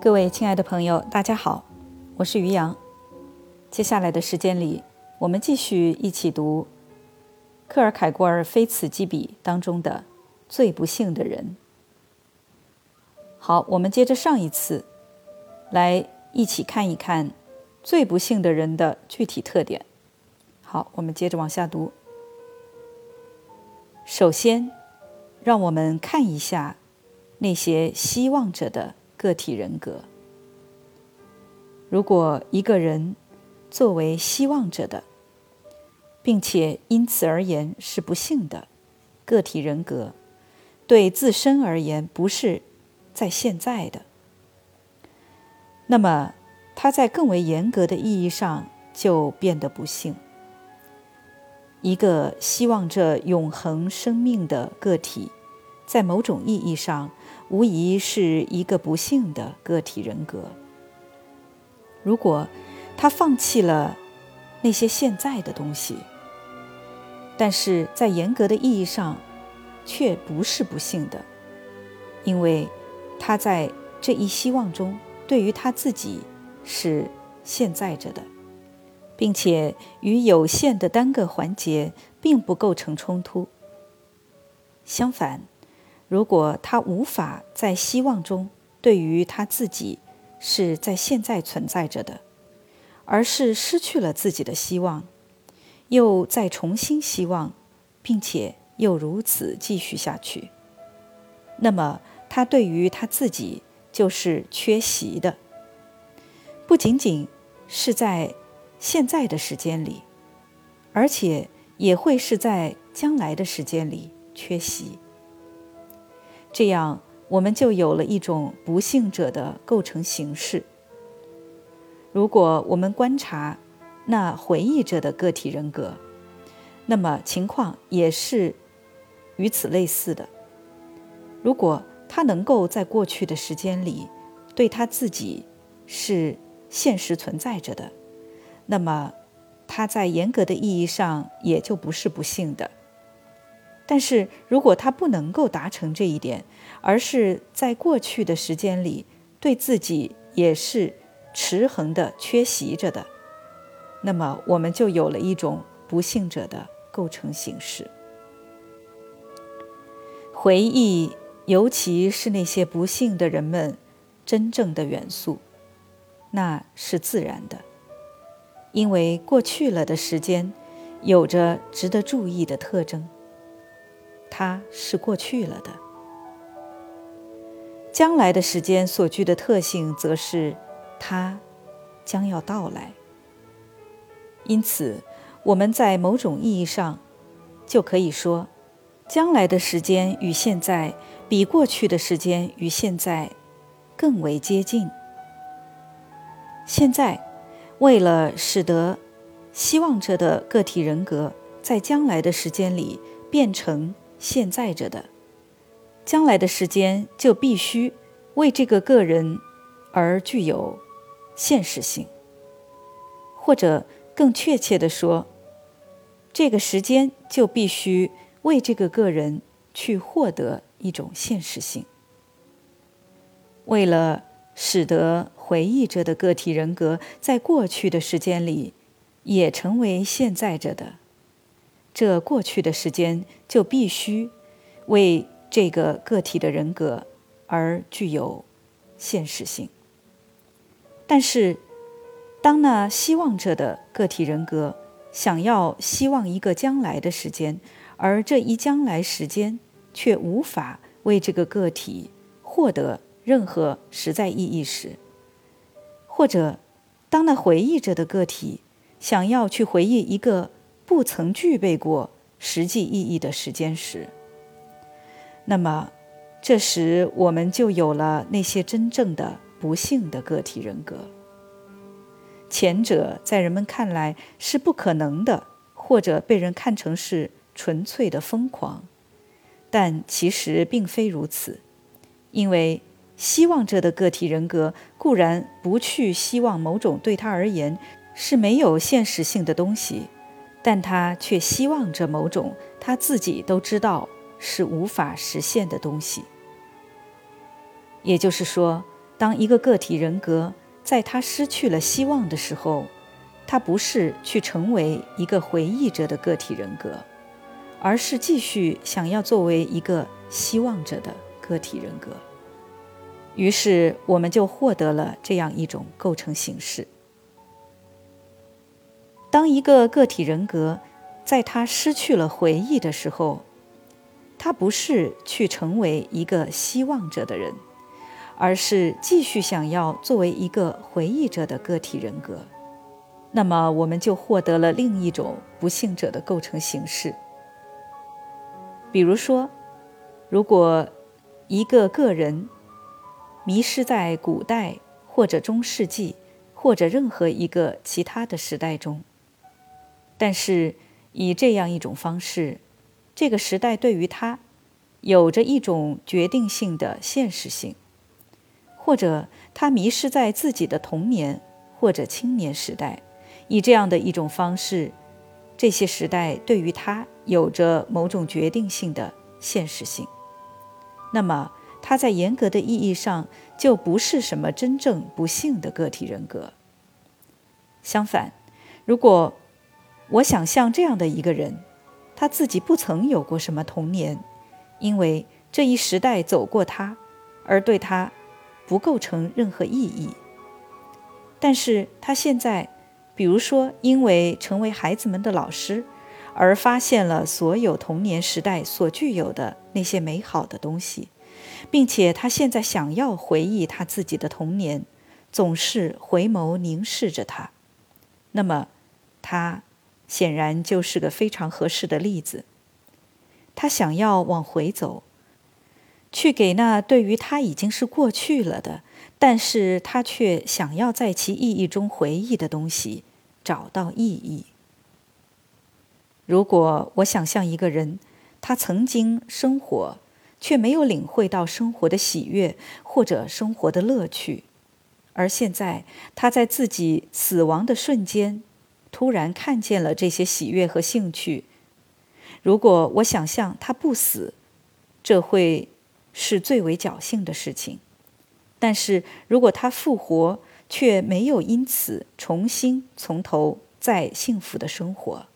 各位亲爱的朋友，大家好，我是于洋。接下来的时间里，我们继续一起读克尔凯郭尔《非此即彼》当中的“最不幸的人”。好，我们接着上一次来一起看一看最不幸的人的具体特点。好，我们接着往下读。首先，让我们看一下那些希望着的个体人格。如果一个人作为希望者的，并且因此而言是不幸的个体人格，对自身而言不是在现在的，那么他在更为严格的意义上就变得不幸。一个希望着永恒生命的个体，在某种意义上，无疑是一个不幸的个体人格。如果他放弃了那些现在的东西，但是在严格的意义上，却不是不幸的，因为他在这一希望中，对于他自己是现在着的。并且与有限的单个环节并不构成冲突。相反，如果他无法在希望中对于他自己是在现在存在着的，而是失去了自己的希望，又再重新希望，并且又如此继续下去，那么他对于他自己就是缺席的，不仅仅是在。现在的时间里，而且也会是在将来的时间里缺席。这样，我们就有了一种不幸者的构成形式。如果我们观察那回忆者的个体人格，那么情况也是与此类似的。如果他能够在过去的时间里对他自己是现实存在着的。那么，他在严格的意义上也就不是不幸的。但是如果他不能够达成这一点，而是在过去的时间里对自己也是持恒的缺席着的，那么我们就有了一种不幸者的构成形式。回忆，尤其是那些不幸的人们真正的元素，那是自然的。因为过去了的时间，有着值得注意的特征。它是过去了的。将来的时间所具的特性，则是它将要到来。因此，我们在某种意义上，就可以说，将来的时间与现在比过去的时间与现在更为接近。现在。为了使得希望着的个体人格在将来的时间里变成现在着的，将来的时间就必须为这个个人而具有现实性，或者更确切地说，这个时间就必须为这个个人去获得一种现实性。为了使得回忆着的个体人格在过去的时间里也成为现在着的，这过去的时间就必须为这个个体的人格而具有现实性。但是，当那希望着的个体人格想要希望一个将来的时间，而这一将来时间却无法为这个个体获得任何实在意义时，或者，当那回忆着的个体想要去回忆一个不曾具备过实际意义的时间时，那么，这时我们就有了那些真正的不幸的个体人格。前者在人们看来是不可能的，或者被人看成是纯粹的疯狂，但其实并非如此，因为。希望着的个体人格固然不去希望某种对他而言是没有现实性的东西，但他却希望着某种他自己都知道是无法实现的东西。也就是说，当一个个体人格在他失去了希望的时候，他不是去成为一个回忆者的个体人格，而是继续想要作为一个希望者的个体人格。于是，我们就获得了这样一种构成形式：当一个个体人格在他失去了回忆的时候，他不是去成为一个希望者的人。而是继续想要作为一个回忆者的个体人格，那么我们就获得了另一种不幸者的构成形式。比如说，如果一个个人迷失在古代或者中世纪或者任何一个其他的时代中，但是以这样一种方式，这个时代对于他有着一种决定性的现实性。或者他迷失在自己的童年或者青年时代，以这样的一种方式，这些时代对于他有着某种决定性的现实性。那么他在严格的意义上就不是什么真正不幸的个体人格。相反，如果我想象这样的一个人，他自己不曾有过什么童年，因为这一时代走过他，而对他。不构成任何意义。但是他现在，比如说，因为成为孩子们的老师，而发现了所有童年时代所具有的那些美好的东西，并且他现在想要回忆他自己的童年，总是回眸凝视着他。那么，他显然就是个非常合适的例子。他想要往回走。去给那对于他已经是过去了的，但是他却想要在其意义中回忆的东西找到意义。如果我想象一个人，他曾经生活，却没有领会到生活的喜悦或者生活的乐趣，而现在他在自己死亡的瞬间，突然看见了这些喜悦和兴趣。如果我想象他不死，这会。是最为侥幸的事情，但是如果他复活，却没有因此重新从头再幸福的生活，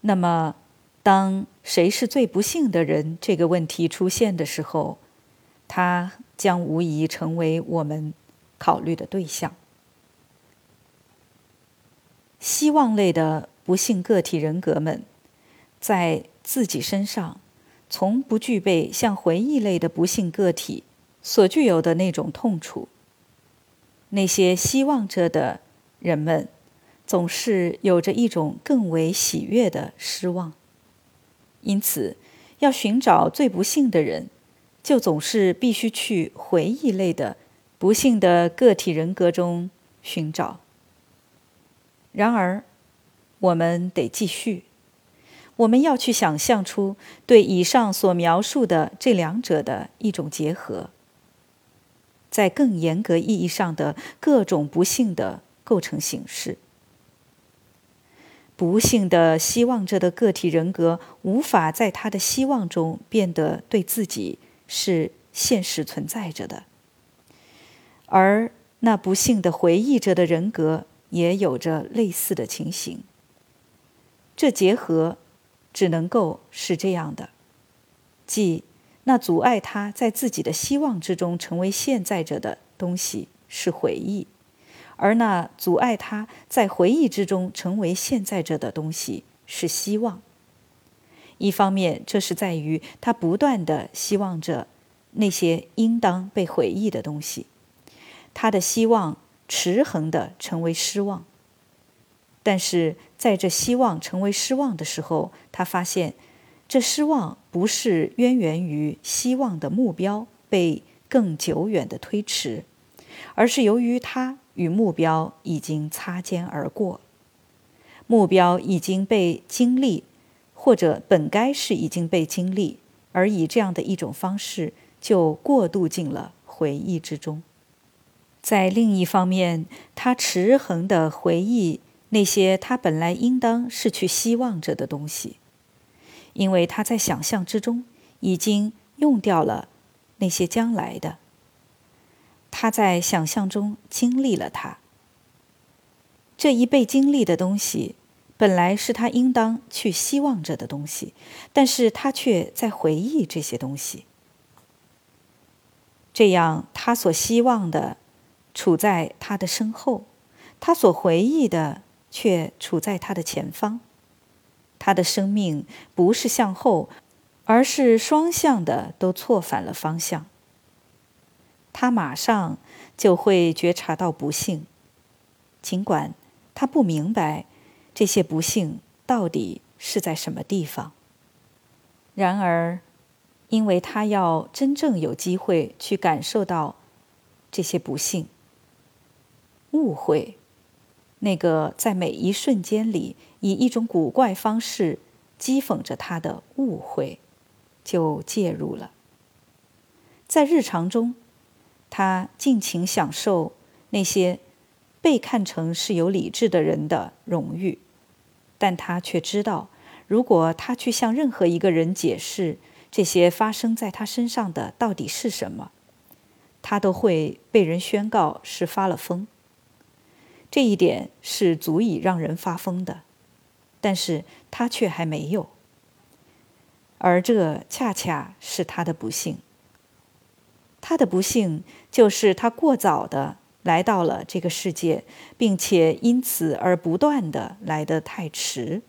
那么，当谁是最不幸的人这个问题出现的时候，他将无疑成为我们考虑的对象。希望类的不幸个体人格们，在自己身上。从不具备像回忆类的不幸个体所具有的那种痛楚。那些希望着的人们，总是有着一种更为喜悦的失望。因此，要寻找最不幸的人，就总是必须去回忆类的不幸的个体人格中寻找。然而，我们得继续。我们要去想象出对以上所描述的这两者的一种结合，在更严格意义上的各种不幸的构成形式。不幸的希望着的个体人格无法在他的希望中变得对自己是现实存在着的，而那不幸的回忆着的人格也有着类似的情形。这结合。只能够是这样的，即那阻碍他在自己的希望之中成为现在者的东西是回忆，而那阻碍他在回忆之中成为现在者的东西是希望。一方面，这是在于他不断的希望着那些应当被回忆的东西，他的希望持恒的成为失望。但是在这希望成为失望的时候，他发现，这失望不是渊源于希望的目标被更久远的推迟，而是由于他与目标已经擦肩而过，目标已经被经历，或者本该是已经被经历，而以这样的一种方式就过渡进了回忆之中。在另一方面，他持恒的回忆。那些他本来应当是去希望着的东西，因为他在想象之中已经用掉了那些将来的，他在想象中经历了它。这一被经历的东西，本来是他应当去希望着的东西，但是他却在回忆这些东西。这样，他所希望的处在他的身后，他所回忆的却处在他的前方。他的生命不是向后，而是双向的，都错反了方向。他马上就会觉察到不幸，尽管他不明白这些不幸到底是在什么地方。然而，因为他要真正有机会去感受到这些不幸、误会，那个在每一瞬间里以一种古怪方式讥讽着他的误会，就介入了，在日常中。他尽情享受那些被看成是有理智的人的荣誉，但他却知道，如果他去向任何一个人解释这些发生在他身上的到底是什么，他都会被人宣告是发了疯。这一点是足以让人发疯的，但是他却还没有，而这恰恰是他的不幸。他的不幸就是他过早的来到了这个世界，并且因此而不断的来得太迟。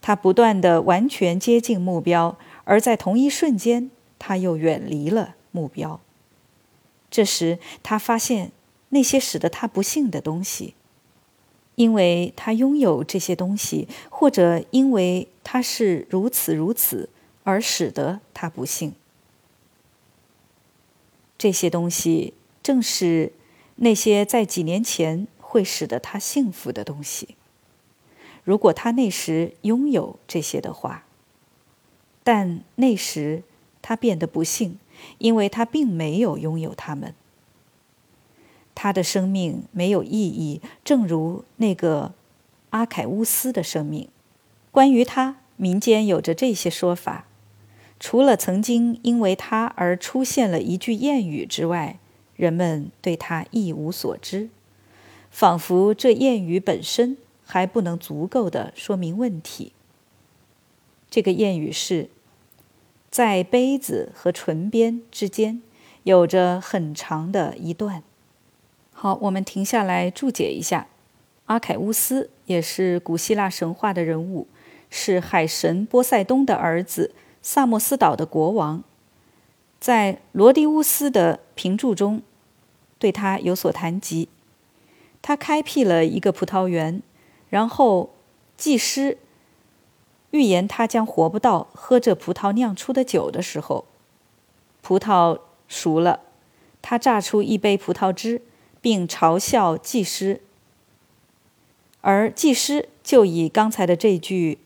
他不断的完全接近目标，而在同一瞬间，他又远离了目标。这时，他发现那些使得他不幸的东西，因为他拥有这些东西，或者因为他是如此如此，而使得他不幸。这些东西正是那些在几年前会使得他幸福的东西。如果他那时拥有这些的话，但那时他变得不幸，因为他并没有拥有它们。他的生命没有意义，正如那个阿凯乌斯的生命。关于他，民间有着这些说法。除了曾经因为他而出现了一句谚语之外，人们对他一无所知，仿佛这谚语本身还不能足够的说明问题。这个谚语是：在杯子和唇边之间有着很长的一段。好，我们停下来注解一下。阿凯乌斯也是古希腊神话的人物，是海神波塞冬的儿子。萨莫斯岛的国王，在罗迪乌斯的评注中，对他有所谈及。他开辟了一个葡萄园，然后祭师预言他将活不到喝这葡萄酿出的酒的时候。葡萄熟了，他榨出一杯葡萄汁，并嘲笑祭师，而祭师就以刚才的这句。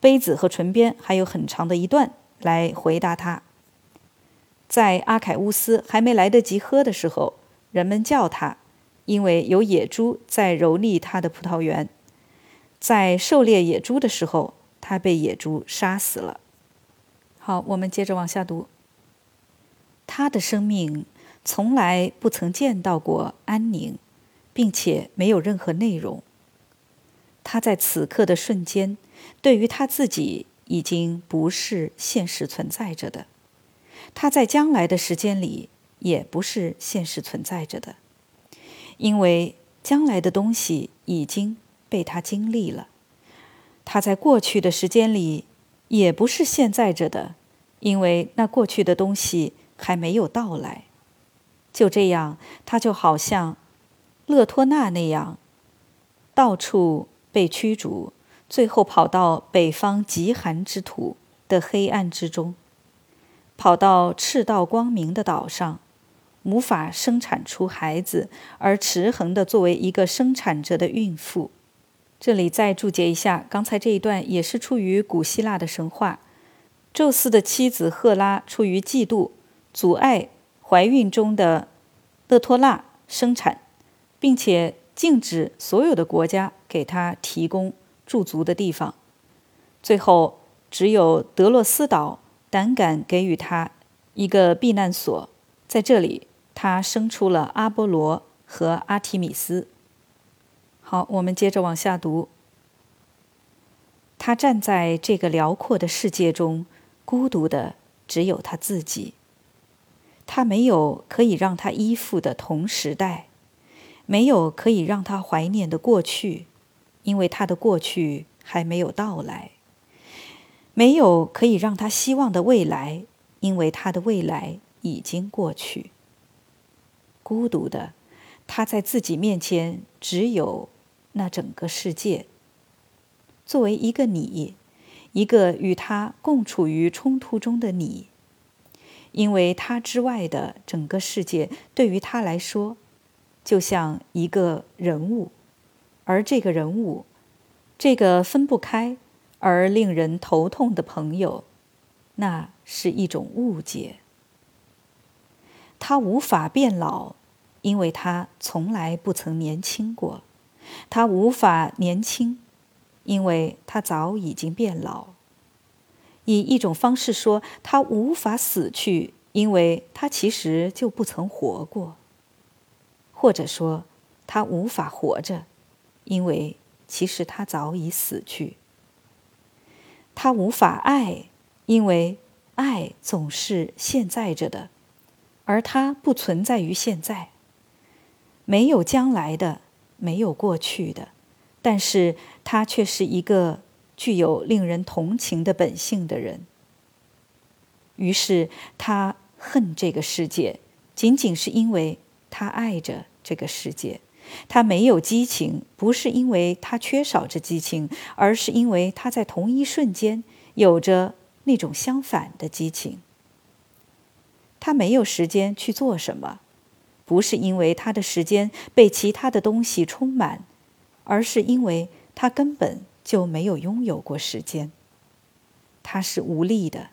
杯子和唇边还有很长的一段来回答他。在阿凯乌斯还没来得及喝的时候，人们叫他，因为有野猪在蹂躏他的葡萄园。在狩猎野猪的时候，他被野猪杀死了。好，我们接着往下读。他的生命从来不曾见到过安宁，并且没有任何内容。他在此刻的瞬间。对于他自己，已经不是现实存在着的；他在将来的时间里，也不是现实存在着的，因为将来的东西已经被他经历了；他在过去的时间里，也不是现在着的，因为那过去的东西还没有到来。就这样，他就好像勒托纳那样，到处被驱逐。最后跑到北方极寒之土的黑暗之中，跑到赤道光明的岛上，无法生产出孩子，而持恒的作为一个生产者的孕妇。这里再注解一下，刚才这一段也是出于古希腊的神话。宙斯的妻子赫拉出于嫉妒，阻碍怀孕中的勒托纳生产，并且禁止所有的国家给他提供。驻足的地方，最后只有德洛斯岛胆敢给予他一个避难所，在这里，他生出了阿波罗和阿提米斯。好，我们接着往下读。他站在这个辽阔的世界中，孤独的只有他自己。他没有可以让他依附的同时代，没有可以让他怀念的过去，因为他的过去还没有到来；没有可以让他希望的未来，因为他的未来已经过去。孤独的，他在自己面前只有那整个世界。作为一个你，一个与他共处于冲突中的你，因为他之外的整个世界对于他来说，就像一个人物，而这个人物，这个分不开而令人头痛的朋友，那是一种误解。他无法变老，因为他从来不曾年轻过；他无法年轻。因为他早已经变老。以一种方式说，他无法死去，因为他其实就不曾活过；或者说，他无法活着，因为其实他早已死去。他无法爱，因为爱总是现在着的，而他不存在于现在。没有将来的，没有过去的。但是他却是一个具有令人同情的本性的人。于是他恨这个世界，仅仅是因为他爱着这个世界。他没有激情，不是因为他缺少这激情，而是因为他在同一瞬间有着那种相反的激情。他没有时间去做什么，不是因为他的时间被其他的东西充满。而是因为他根本就没有拥有过时间。他是无力的，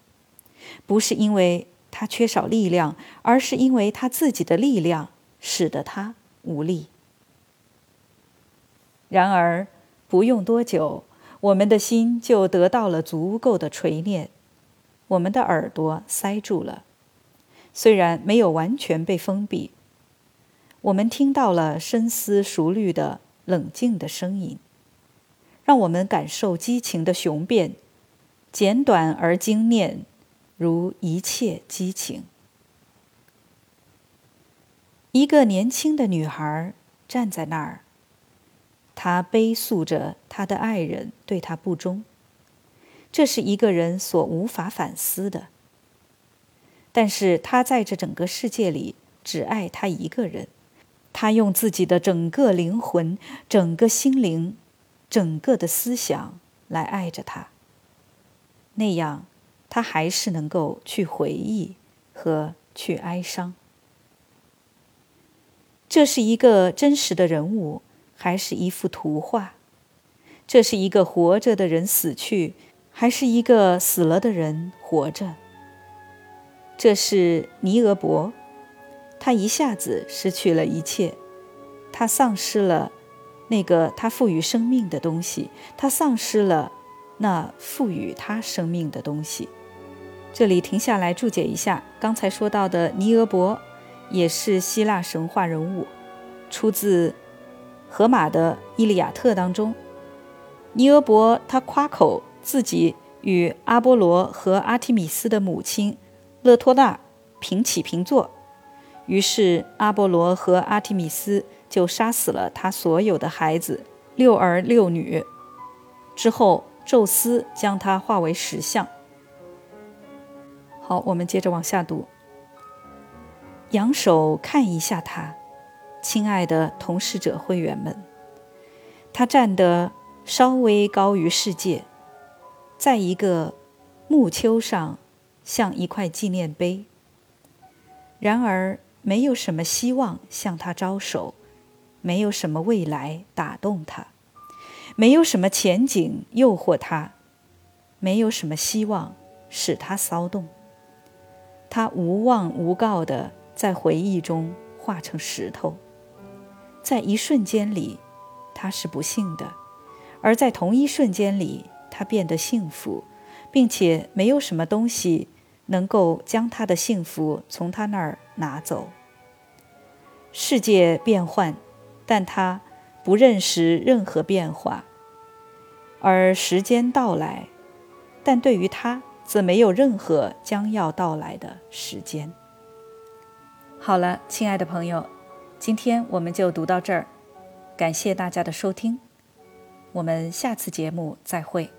不是因为他缺少力量，而是因为他自己的力量使得他无力。然而，不用多久，我们的心就得到了足够的锤炼，我们的耳朵塞住了，虽然没有完全被封闭，我们听到了深思熟虑的。冷静的声音，让我们感受激情的雄辩，简短而精炼，如一切激情。一个年轻的女孩站在那儿，她悲诉着她的爱人对她不忠，这是一个人所无法反思的。但是她在这整个世界里只爱他一个人。她用自己的整个灵魂、整个心灵、整个的思想来爱着他。那样，他还是能够去回忆和去哀伤。这是一个真实的人物，还是一幅图画？这是一个活着的人死去，还是一个死了的人活着？这是尼俄伯。他一下子失去了一切，他丧失了那个他赋予生命的东西，他丧失了那赋予他生命的东西。这里停下来注解一下，刚才说到的尼俄伯也是希腊神话人物，出自荷马的《伊利亚特》当中。尼俄伯他夸口自己与阿波罗和阿提米斯的母亲勒托纳平起平坐。于是，阿波罗和阿提米斯就杀死了他所有的孩子，六儿六女。之后，宙斯将他化为石像。好，我们接着往下读。仰首看一下他，亲爱的同事者会员们，他站得稍微高于世界，在一个木丘上，像一块纪念碑。然而。没有什么希望向他招手，没有什么未来打动他，没有什么前景诱惑他，没有什么希望使他骚动。他无望无告地在回忆中化成石头，在一瞬间里，他是不幸的；而在同一瞬间里，他变得幸福，并且没有什么东西能够将他的幸福从他那儿拿走。世界变幻，但他不认识任何变化；而时间到来，但对于他则没有任何将要到来的时间。好了，亲爱的朋友，今天我们就读到这儿，感谢大家的收听，我们下次节目再会。